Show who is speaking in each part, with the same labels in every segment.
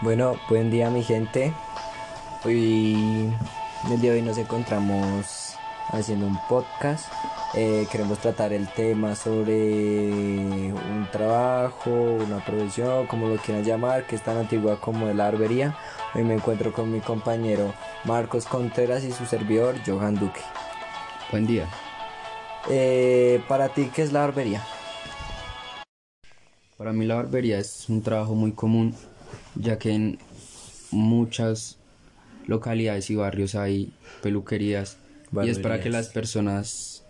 Speaker 1: Bueno, buen día mi gente. Hoy, el día de hoy nos encontramos haciendo un podcast. Eh, queremos tratar el tema sobre un trabajo, una profesión, como lo quieran llamar, que es tan antigua como la barbería. Hoy me encuentro con mi compañero Marcos Contreras y su servidor Johan Duque.
Speaker 2: Buen día.
Speaker 1: Eh, para ti, ¿qué es la barbería?
Speaker 2: Para mí la barbería es un trabajo muy común, ya que en muchas localidades y barrios hay peluquerías y es para que las personas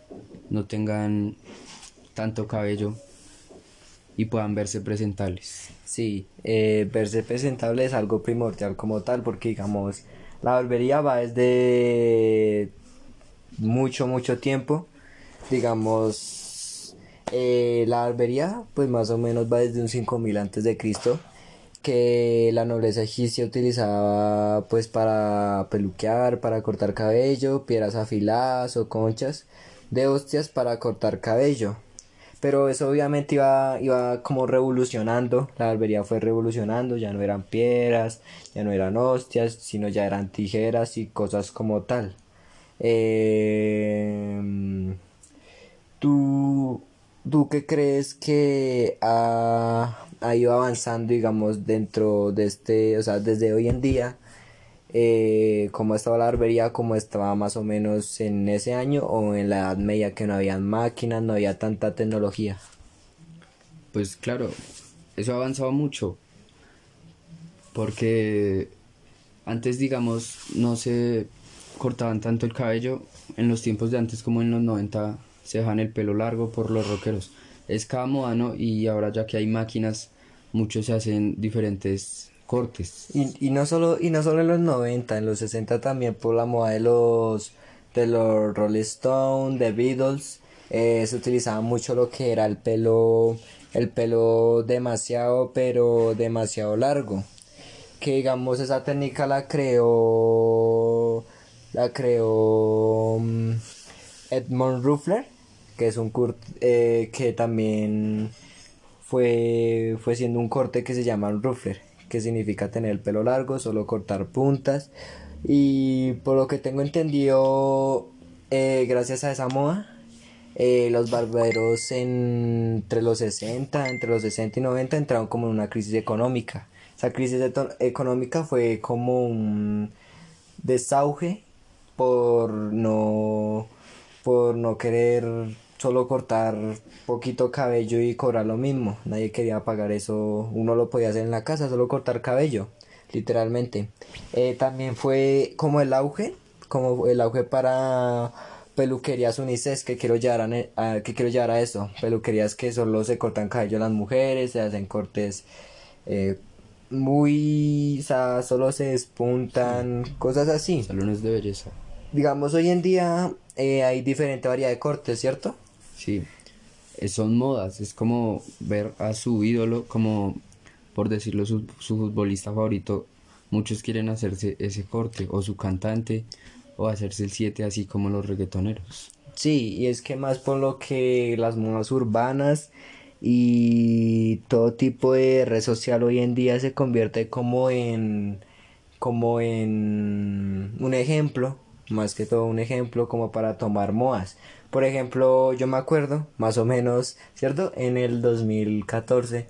Speaker 2: no tengan tanto cabello y puedan verse presentables.
Speaker 1: Sí, eh, verse presentable es algo primordial como tal, porque digamos, la barbería va desde mucho, mucho tiempo. Digamos, eh, la barbería, pues más o menos va desde un 5000 antes de Cristo, que la nobleza egipcia utilizaba pues para peluquear, para cortar cabello, piedras afiladas o conchas de hostias para cortar cabello. Pero eso obviamente iba, iba como revolucionando, la barbería fue revolucionando, ya no eran piedras, ya no eran hostias, sino ya eran tijeras y cosas como tal. Eh, ¿tú, ¿Tú qué crees que ha, ha, ido avanzando, digamos, dentro de este, o sea, desde hoy en día? Eh, ¿Cómo estaba la barbería? ¿Cómo estaba más o menos en ese año o en la Edad Media que no había máquinas, no había tanta tecnología?
Speaker 2: Pues claro, eso ha avanzado mucho. Porque antes, digamos, no se cortaban tanto el cabello en los tiempos de antes como en los 90 se dejan el pelo largo por los rockeros. Es cada moda, ¿no? Y ahora ya que hay máquinas, muchos se hacen diferentes cortes.
Speaker 1: Y, no solo, y no solo en los 90, en los 60 también por la moda de los, de los Rolling Stones, de Beatles, eh, se utilizaba mucho lo que era el pelo, el pelo demasiado, pero demasiado largo. Que digamos esa técnica la creó la creó um, Edmond Ruffler, que es un corte eh, que también fue, fue siendo un corte que se llama Ruffler, que significa tener el pelo largo, solo cortar puntas. Y por lo que tengo entendido, eh, gracias a esa moda, eh, los barberos entre los 60, entre los 60 y 90 entraron como en una crisis económica. Esa crisis económica fue como un desauge por no por no querer solo cortar poquito cabello y cobrar lo mismo. Nadie quería pagar eso. Uno lo podía hacer en la casa, solo cortar cabello, literalmente. Eh, también fue como el auge, como el auge para peluquerías unisex que quiero llevar a, que quiero llevar a eso. Peluquerías que solo se cortan cabello las mujeres, se hacen cortes eh, muy, o sea, solo se despuntan, cosas así.
Speaker 2: Salones de belleza.
Speaker 1: Digamos, hoy en día eh, hay diferente variedad de cortes, ¿cierto?
Speaker 2: Sí, eh, son modas, es como ver a su ídolo, como por decirlo, su, su futbolista favorito. Muchos quieren hacerse ese corte, o su cantante, o hacerse el 7, así como los reggaetoneros.
Speaker 1: Sí, y es que más por lo que las modas urbanas y todo tipo de red social hoy en día se convierte como en como en un ejemplo más que todo un ejemplo como para tomar modas por ejemplo yo me acuerdo más o menos cierto en el 2014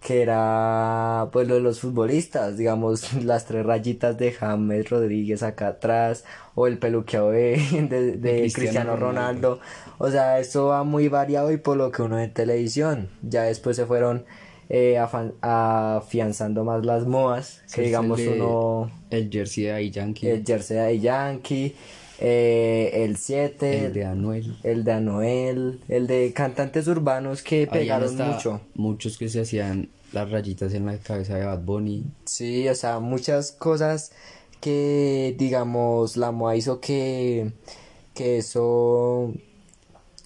Speaker 1: que era pues lo de los futbolistas, digamos las tres rayitas de James Rodríguez acá atrás o el peluqueado de, de, de Cristiano, Ronaldo. o sea eso va muy variado y por lo que uno ve en televisión, ya después se fueron eh, afianzando más las modas, que digamos
Speaker 2: el de,
Speaker 1: uno...
Speaker 2: El jersey de Yankee.
Speaker 1: El jersey de Yankee. Eh, el 7,
Speaker 2: el de Anuel,
Speaker 1: el de Anuel, el de cantantes urbanos que pegaron mucho.
Speaker 2: Muchos que se hacían las rayitas en la cabeza de Bad Bunny.
Speaker 1: Sí, o sea, muchas cosas que, digamos, la moda hizo que, que eso,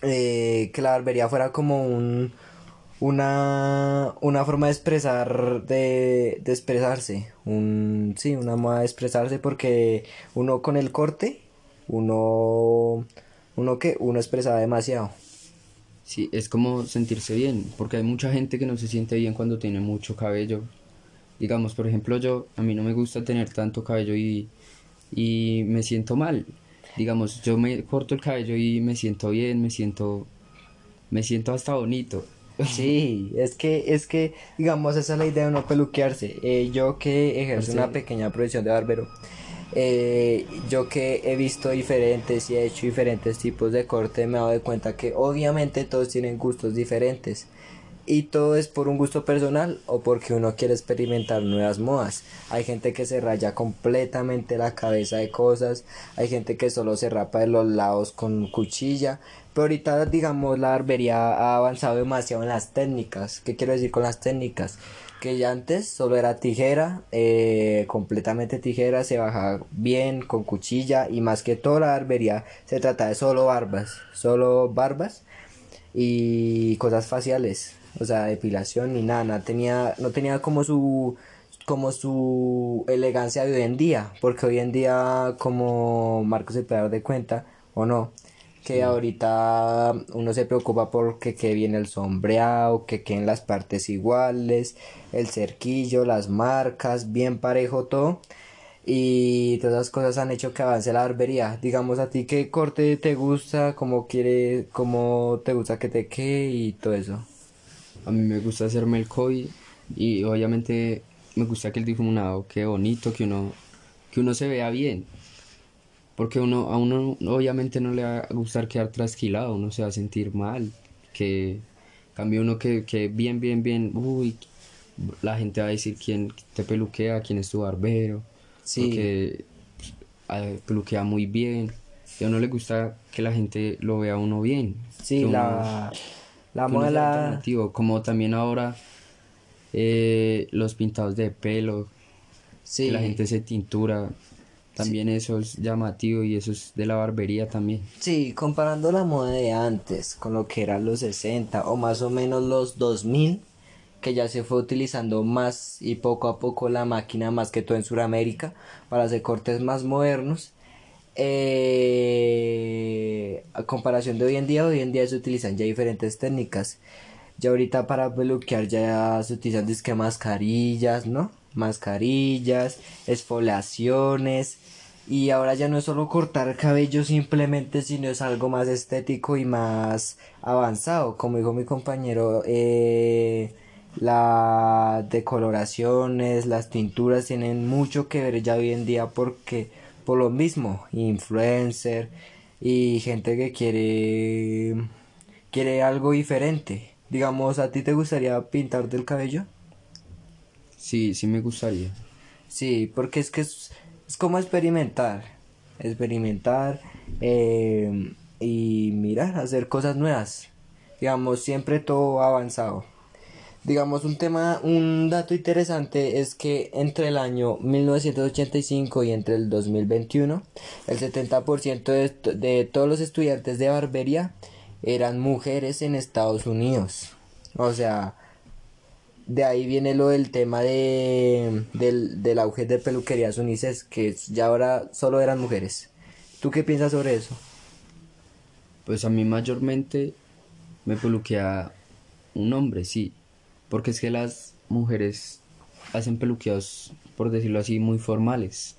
Speaker 1: eh, que la barbería fuera como un, una, una forma de expresar, de, expresarse, un, sí, una moda de expresarse porque uno con el corte uno, uno que uno expresaba demasiado.
Speaker 2: Sí, es como sentirse bien, porque hay mucha gente que no se siente bien cuando tiene mucho cabello Digamos, por ejemplo, yo, a mí no me gusta tener tanto cabello y, y me siento mal. Digamos, yo me corto el cabello y me siento bien, me siento, me siento hasta bonito.
Speaker 1: Sí, es que, es que, digamos, esa es la idea de no peluquearse. Eh, yo que ejerzo una pequeña profesión de barbero, eh, yo que he visto diferentes y he hecho diferentes tipos de corte, me he dado cuenta que obviamente todos tienen gustos diferentes. Y todo es por un gusto personal o porque uno quiere experimentar nuevas modas. Hay gente que se raya completamente la cabeza de cosas, hay gente que solo se rapa de los lados con cuchilla, pero ahorita digamos la barbería ha avanzado demasiado en las técnicas. ¿Qué quiero decir con las técnicas? Que ya antes solo era tijera, eh, completamente tijera, se baja bien con cuchilla y más que todo la barbería se trata de solo barbas, solo barbas y cosas faciales o sea, depilación ni nada, no tenía, no tenía como su como su elegancia de hoy en día, porque hoy en día como Marcos se puede dar de cuenta, o no, que ahorita uno se preocupa porque que viene el sombreado, que queden las partes iguales, el cerquillo, las marcas, bien parejo todo. Y todas esas cosas han hecho que avance la barbería. Digamos a ti qué corte te gusta, cómo quiere, cómo te gusta que te quede y todo eso.
Speaker 2: A mí me gusta hacerme el koi y obviamente me gusta que el difuminado quede bonito, que uno, que uno se vea bien. Porque uno, a uno obviamente no le va a gustar quedar trasquilado, uno se va a sentir mal. Que cambie uno que, que bien, bien, bien, uy, la gente va a decir quién te peluquea, quién es tu barbero. Sí. Porque pues, peluquea muy bien. Y a uno le gusta que la gente lo vea uno bien.
Speaker 1: Sí, la, la moda
Speaker 2: como también ahora eh, los pintados de pelo, sí. que la gente se tintura, también eso es llamativo y eso es de la barbería también.
Speaker 1: Sí, comparando la moda de antes con lo que eran los 60 o más o menos los 2000, que ya se fue utilizando más y poco a poco la máquina más que todo en Sudamérica para hacer cortes más modernos eh, a comparación de hoy en día, hoy en día se utilizan ya diferentes técnicas. Ya ahorita para peluquear ya se utilizan disque mascarillas, ¿no? Mascarillas, esfoliaciones. Y ahora ya no es solo cortar cabello simplemente, sino es algo más estético y más avanzado. Como dijo mi compañero, eh, las decoloraciones, las tinturas tienen mucho que ver ya hoy en día porque por lo mismo, influencer y gente que quiere quiere algo diferente. Digamos, ¿a ti te gustaría pintarte el cabello?
Speaker 2: Sí, sí me gustaría.
Speaker 1: Sí, porque es que es, como experimentar, experimentar eh, y mirar, hacer cosas nuevas. Digamos, siempre todo avanzado. Digamos, un tema, un dato interesante es que entre el año 1985 y entre el 2021, el 70% de, de todos los estudiantes de barbería eran mujeres en Estados Unidos. O sea, de ahí viene lo del tema de, del, del auge de peluquerías unices, que ya ahora solo eran mujeres. ¿Tú qué piensas sobre eso?
Speaker 2: Pues a mí mayormente me peluquea un hombre, sí porque es que las mujeres hacen peluqueados, por decirlo así, muy formales.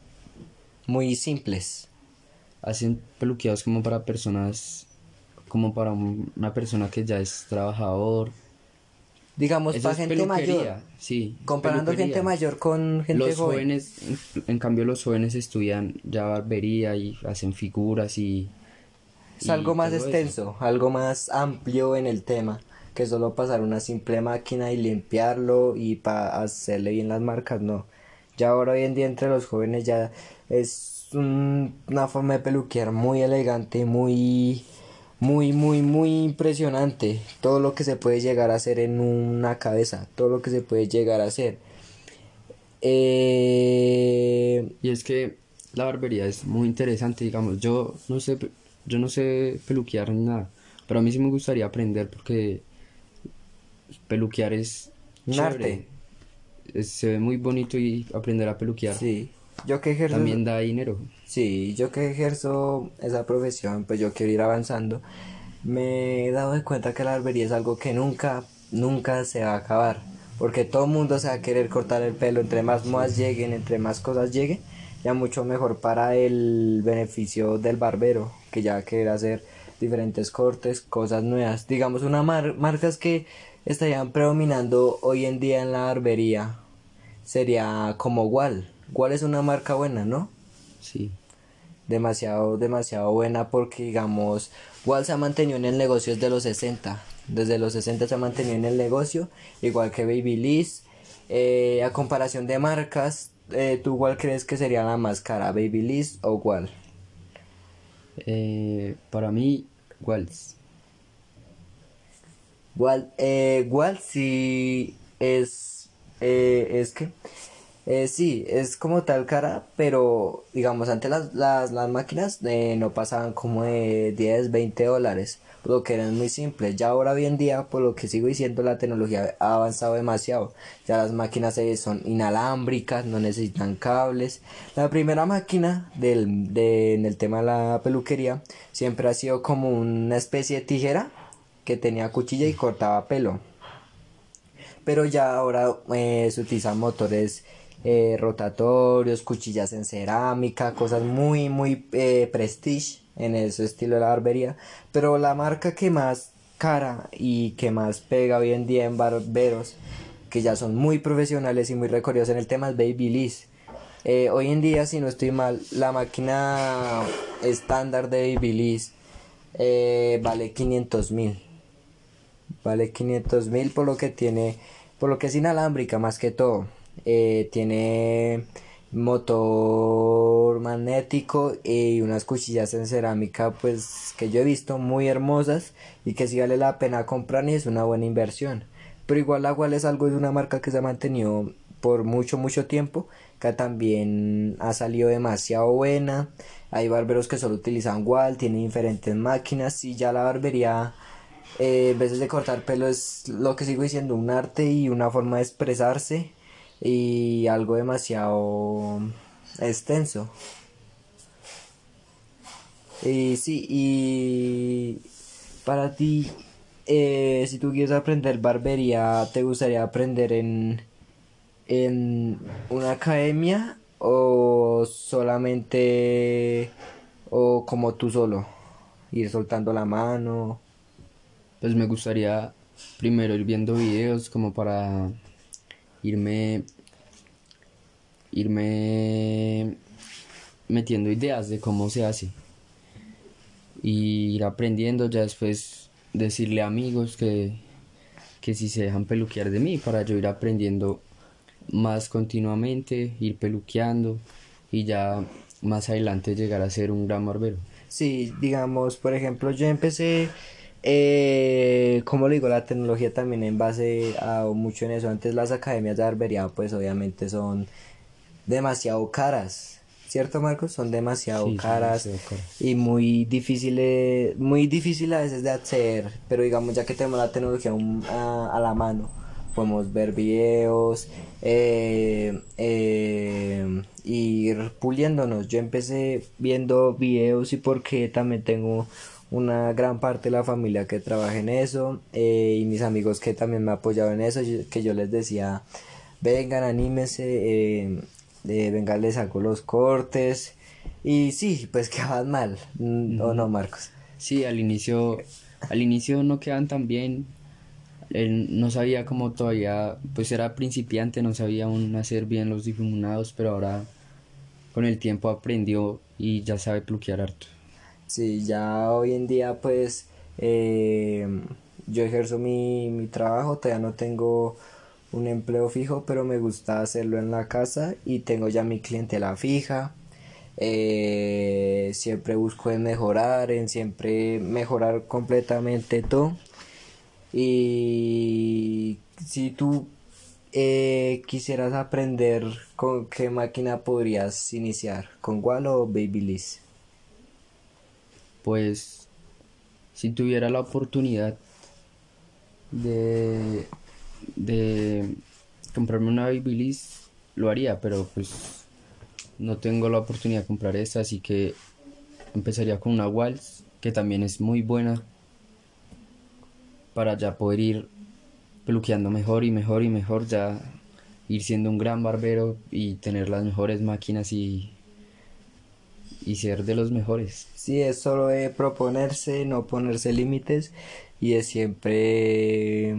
Speaker 1: Muy simples.
Speaker 2: Hacen peluqueados como para personas, como para una persona que ya es trabajador.
Speaker 1: Digamos, para gente mayor.
Speaker 2: Sí.
Speaker 1: Comparando gente mayor con gente
Speaker 2: los jóvenes, en, cambio los jóvenes estudian ya barbería y hacen figuras y...
Speaker 1: Es algo más extenso, algo más amplio en el tema que solo pasar una simple máquina y limpiarlo y para hacerle bien las marcas, no. Ya ahora hoy en día entre los jóvenes ya es una forma de peluquear muy elegante, muy muy muy muy impresionante todo lo que se puede llegar a hacer en una cabeza, todo lo que se puede llegar a hacer. Eh...
Speaker 2: Y es que la barbería es muy interesante, digamos, yo no sé yo no sé peluquear ni nada, pero a mí sí me gustaría aprender porque peluquear es un arte. se ve muy bonito y aprender a peluquear.
Speaker 1: Sí. Yo que ejerzo
Speaker 2: también da dinero.
Speaker 1: Sí, yo que ejerzo esa profesión, pues yo quiero ir avanzando. Me he dado de cuenta que la barbería es algo que nunca nunca se va a acabar, porque todo el mundo se va a querer cortar el pelo, entre más modas lleguen, entre más cosas lleguen, ya mucho mejor para el beneficio del barbero, que ya va a querer hacer diferentes cortes, cosas nuevas. Digamos, una mar marcas que estarían predominando hoy en día en la barbería sería como Wall. Wall es una marca buena, ¿no?
Speaker 2: Sí.
Speaker 1: Demasiado, demasiado buena porque, digamos, Wall se ha mantenido en el negocio desde los 60. Desde los 60 se ha mantenido en el negocio, igual que Babyliss. Eh, a comparación de marcas, eh, ¿tú cuál crees que sería la más cara, Babyliss o Wall?
Speaker 2: Eh, para mí, Waltz.
Speaker 1: Wal, eh, sí es, eh, es que, eh, sí, es como tal cara, pero digamos, antes las, las, las máquinas eh, no pasaban como de 10, 20 dólares lo que era muy simple. Ya ahora hoy en día, por lo que sigo diciendo, la tecnología ha avanzado demasiado. Ya las máquinas son inalámbricas, no necesitan cables. La primera máquina del, de, en el tema de la peluquería siempre ha sido como una especie de tijera que tenía cuchilla y cortaba pelo. Pero ya ahora eh, se utilizan motores eh, rotatorios, cuchillas en cerámica, cosas muy, muy eh, prestige en ese estilo de la barbería. Pero la marca que más cara y que más pega hoy en día en barberos, que ya son muy profesionales y muy recorridos en el tema, es Babyliss. Eh, hoy en día, si no estoy mal, la máquina estándar de Babyliss eh, vale 500 mil. Vale 500 mil por lo que tiene, por lo que es inalámbrica más que todo. Eh, tiene motor magnético y unas cuchillas en cerámica pues que yo he visto muy hermosas y que si vale la pena comprar y es una buena inversión pero igual la Wall es algo de una marca que se ha mantenido por mucho mucho tiempo que también ha salido demasiado buena hay barberos que solo utilizan Wall tienen diferentes máquinas y ya la barbería eh, en veces de cortar pelo es lo que sigo diciendo un arte y una forma de expresarse y algo demasiado extenso. Y sí, y para ti, eh, si tú quieres aprender barbería, ¿te gustaría aprender en, en una academia o solamente o como tú solo? Ir soltando la mano.
Speaker 2: Pues me gustaría primero ir viendo videos como para irme irme metiendo ideas de cómo se hace y ir aprendiendo ya después decirle a amigos que, que si se dejan peluquear de mí para yo ir aprendiendo más continuamente, ir peluqueando y ya más adelante llegar a ser un gran barbero.
Speaker 1: Sí, digamos, por ejemplo, yo empecé eh, como le digo, la tecnología también en base a mucho en eso. Antes las academias de barbería, pues obviamente son demasiado caras. ¿Cierto, Marcos? Son demasiado caras y muy difíciles, muy difícil a veces de acceder. Pero digamos, ya que tenemos la tecnología a, la mano, podemos ver videos, eh, eh, ir puliéndonos. Yo empecé viendo videos y porque también tengo una gran parte de la familia que trabaja en eso eh, y mis amigos que también me apoyaban en eso, que yo les decía, vengan, anímense, eh, eh, vengan, les saco los cortes y sí, pues quedaban mal, ¿o no, Marcos?
Speaker 2: Sí, al inicio, al inicio no quedan tan bien, él no sabía cómo todavía, pues era principiante, no sabía aún hacer bien los difuminados, pero ahora con el tiempo aprendió y ya sabe pluquear harto.
Speaker 1: Sí, ya hoy en día pues eh, yo ejerzo mi, mi trabajo, todavía no tengo un empleo fijo, pero me gusta hacerlo en la casa y tengo ya mi clientela fija. Eh, siempre busco en mejorar, en siempre mejorar completamente todo. Y si tú eh, quisieras aprender con qué máquina podrías iniciar, con Wall o Babyliss
Speaker 2: pues si tuviera la oportunidad de, de comprarme una Babyliss, lo haría, pero pues no tengo la oportunidad de comprar esta, así que empezaría con una Waltz, que también es muy buena, para ya poder ir peluqueando mejor y mejor y mejor, ya ir siendo un gran barbero y tener las mejores máquinas y, y ser de los mejores.
Speaker 1: Sí, es solo de proponerse, no ponerse límites y es siempre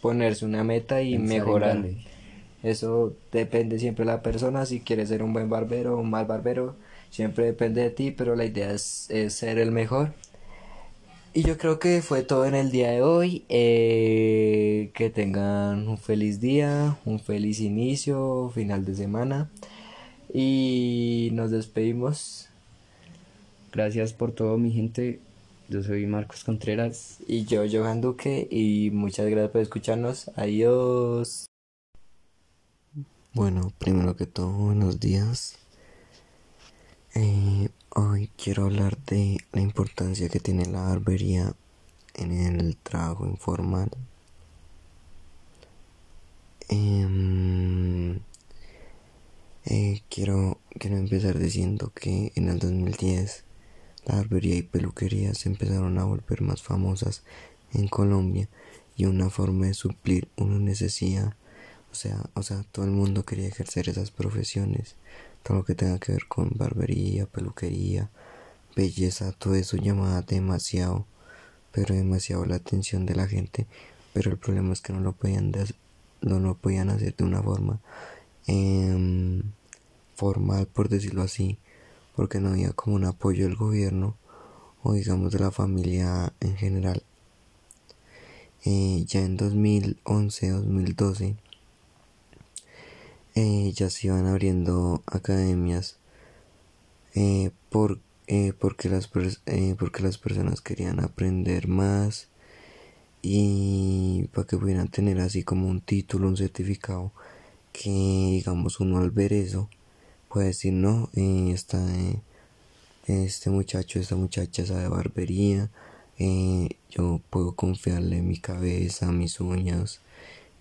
Speaker 1: ponerse una meta y mejorar. Eso depende siempre de la persona, si quieres ser un buen barbero o un mal barbero, siempre depende de ti, pero la idea es, ser el mejor. Y yo creo que fue todo en el día de hoy. Eh, que tengan un feliz día, un feliz inicio, final de semana. Y nos despedimos.
Speaker 2: Gracias por todo, mi gente. Yo soy Marcos Contreras.
Speaker 1: Y yo, Johan Duque. Y muchas gracias por escucharnos. Adiós. Bueno, primero que todo, buenos días. Eh, hoy quiero hablar de la importancia que tiene la barbería en el trabajo informal. Em, eh, quiero, quiero empezar diciendo que en el 2010 barbería y peluquería se empezaron a volver más famosas en Colombia y una forma de suplir una necesidad, o sea, o sea, todo el mundo quería ejercer esas profesiones, todo lo que tenga que ver con barbería, peluquería, belleza, todo eso llamaba demasiado, pero demasiado la atención de la gente, pero el problema es que no lo podían, no lo podían hacer de una forma em, formal, por decirlo así, porque no había como un apoyo del gobierno o digamos de la familia en general. Eh, ya en 2011-2012 eh, ya se iban abriendo academias eh, por, porque, las porque las personas querían aprender más y para que pudieran tener así como un título, un certificado que digamos uno al ver eso puede decir no eh, este muchacho esta muchacha sabe barbería eh, yo puedo confiarle mi cabeza mis uñas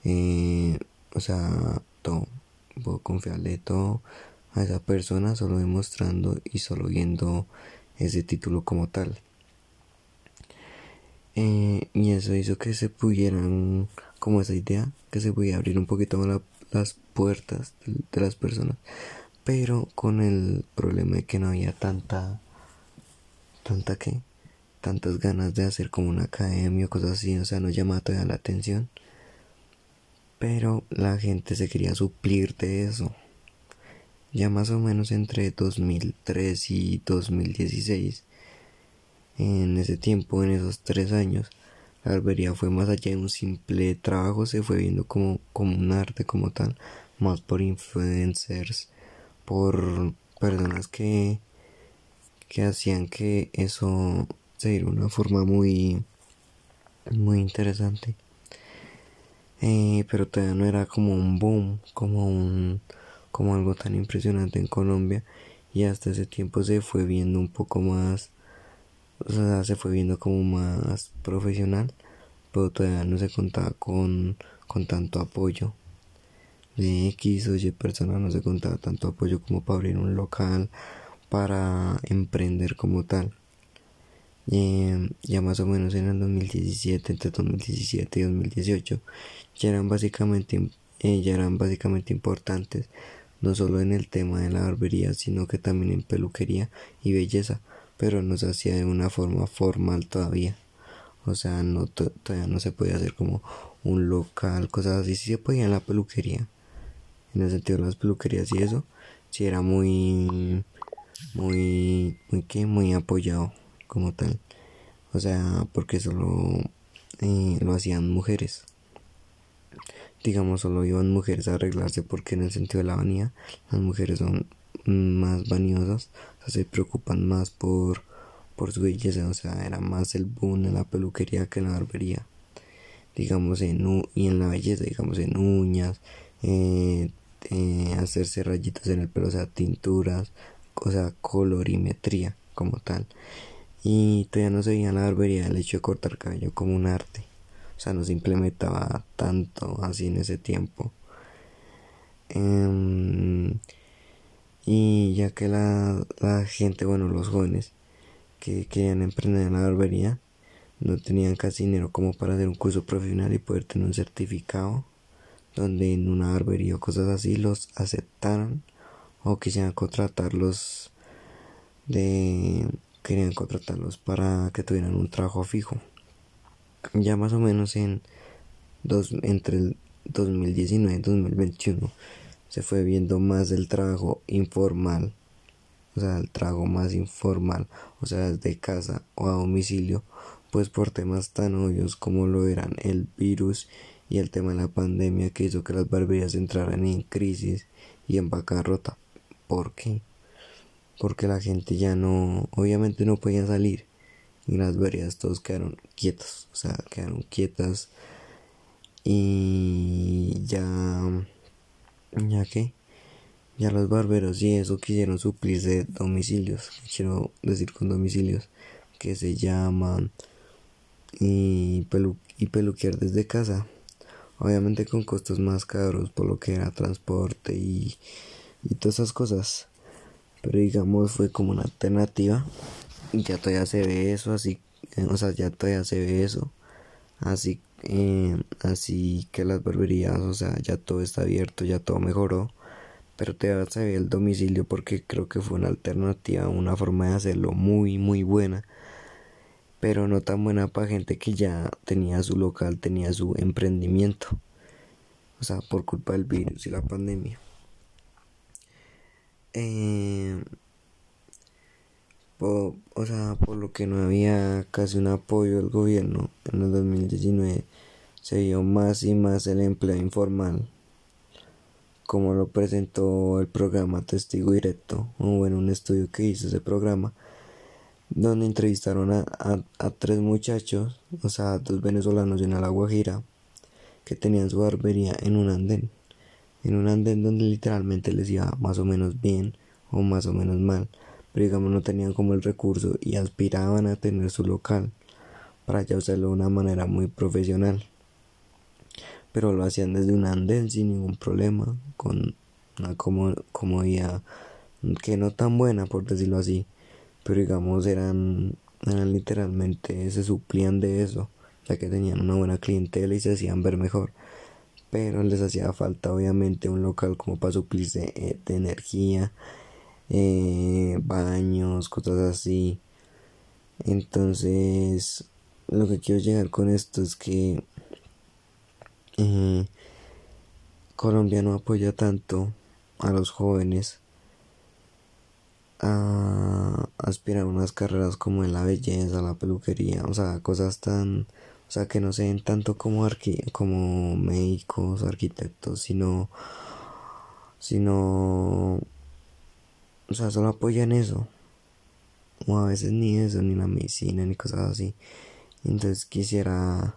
Speaker 1: eh, o sea todo. Puedo confiarle todo a esa persona solo demostrando y solo viendo ese título como tal. Y eso hizo que se pudieran como esa idea que se pudiera abrir un poquito más las puertas de las personas pero con el problema de que no había tanta tanta que tantas ganas de hacer como una academia o cosas así o sea no llamaba todavía la atención. Pero la gente se quería suplir de eso. Ya más o menos entre 2003 y 2016 en ese tiempo en esos tres años la barbería fue más allá de un simple trabajo se fue viendo como, como un arte como tal más por influencers por personas que, que hacían que eso se diera una forma muy, muy interesante. Eh, pero todavía no era como un boom, como un, como algo tan impresionante en Colombia y hasta ese tiempo se fue viendo un poco más, o sea, se fue viendo como más profesional, pero todavía no se contaba con, con tanto apoyo de X o Y persona no se contaba tanto apoyo como para abrir un local, para emprender como tal. Eh, ya más o menos en el 2017, entre 2017 y 2018, ya eran básicamente, eh, ya eran básicamente importantes, no solo en el tema de la barbería, sino que también en peluquería y belleza, pero no se hacía de una forma formal todavía. O sea, no todavía no se podía hacer como un local, cosas así, sí se podía en la peluquería, en el sentido de las peluquerías y eso, si era muy, muy, muy que, muy apoyado como tal. O sea, porque solo eh, lo hacían mujeres. Digamos, solo iban mujeres a arreglarse porque en el sentido de la vanidad, las mujeres son más vaniosas, o sea, se preocupan más por, por su belleza, o sea, era más el boom en la peluquería que en la barbería. Digamos, en, y en la belleza, digamos, en uñas, eh, eh, hacerse rayitos en el pelo, o sea, tinturas, o sea, colorimetría como tal. Y todavía no se veía en la barbería el hecho de cortar cabello como un arte. O sea, no se implementaba tanto así en ese tiempo. Em, y ya que la, la gente, bueno, los jóvenes que querían emprender en la barbería, no tenían casi dinero como para hacer un curso profesional y poder tener un certificado donde en una barbería o cosas así los aceptaran o quisieran contratarlos de querían contratarlos para que tuvieran un trabajo fijo. Ya más o menos en dos, entre el 2019 y 2021 se fue viendo más el trabajo informal o sea el trabajo más informal o sea desde casa o a domicilio pues por temas tan obvios como lo eran el virus y el tema de la pandemia que hizo que las barberías entraran en crisis y en bancarrota. ¿Por qué? Porque la gente ya no, obviamente no podía salir y las barberías todos quedaron quietos, o sea, quedaron quietas y ya, ya que, ya los barberos y eso quisieron suplirse domicilios, quiero decir con domicilios, que se llaman y, pelu y peluquear desde casa obviamente con costos más caros por lo que era transporte y, y todas esas cosas. Pero digamos fue como una alternativa. Ya todavía se ve eso así eh, o sea ya todavía se ve eso. Así eh, así que las barberías o sea ya todo está abierto ya todo mejoró. Pero todavía se ve el domicilio porque creo que fue una alternativa una forma de hacerlo muy muy buena pero no tan buena para gente que ya tenía su local, tenía su emprendimiento. O sea, por culpa del virus y la pandemia. Eh, o sea, por lo que no había casi un apoyo del gobierno en el 2019, se vio más y más el empleo informal, como lo presentó el programa Testigo Directo, o bueno, un estudio que hizo ese programa donde entrevistaron a, a, tres muchachos, o sea, dos venezolanos en La Guajira, que tenían su barbería en un andén, en un andén donde literalmente les iba más o menos bien o más o menos mal, pero digamos no tenían como el recurso y aspiraban a tener su local para ya usarlo de una manera muy profesional. Pero lo hacían desde un andén sin ningún problema, con una comodidad que no tan buena por decirlo así pero digamos eran, eran literalmente se suplían de eso ya que tenían una buena clientela y se hacían ver mejor. Pero les hacía falta obviamente un local como para suplirse eh, de energía eh, baños cosas así. Entonces lo que quiero llegar con esto es que eh, Colombia no apoya tanto a los jóvenes a aspirar a unas carreras como en la belleza, la peluquería, o sea, cosas tan, o sea, que no se ven tanto como arqui como médicos, arquitectos, sino, sino, o sea, solo apoyan eso, o a veces ni eso, ni la medicina, ni cosas así. Entonces quisiera,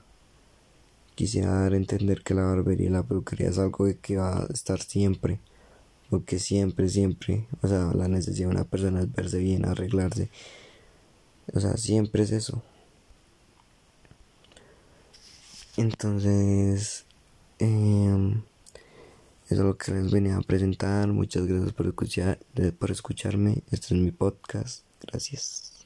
Speaker 1: quisiera dar a entender que la barbería y la peluquería es algo que va a estar siempre porque siempre, siempre, o sea, la necesidad de una persona es verse bien, arreglarse. O sea, siempre es eso. Entonces, eh, eso es lo que les venía a presentar. Muchas gracias por, escuchar, por escucharme. Este es mi podcast. Gracias.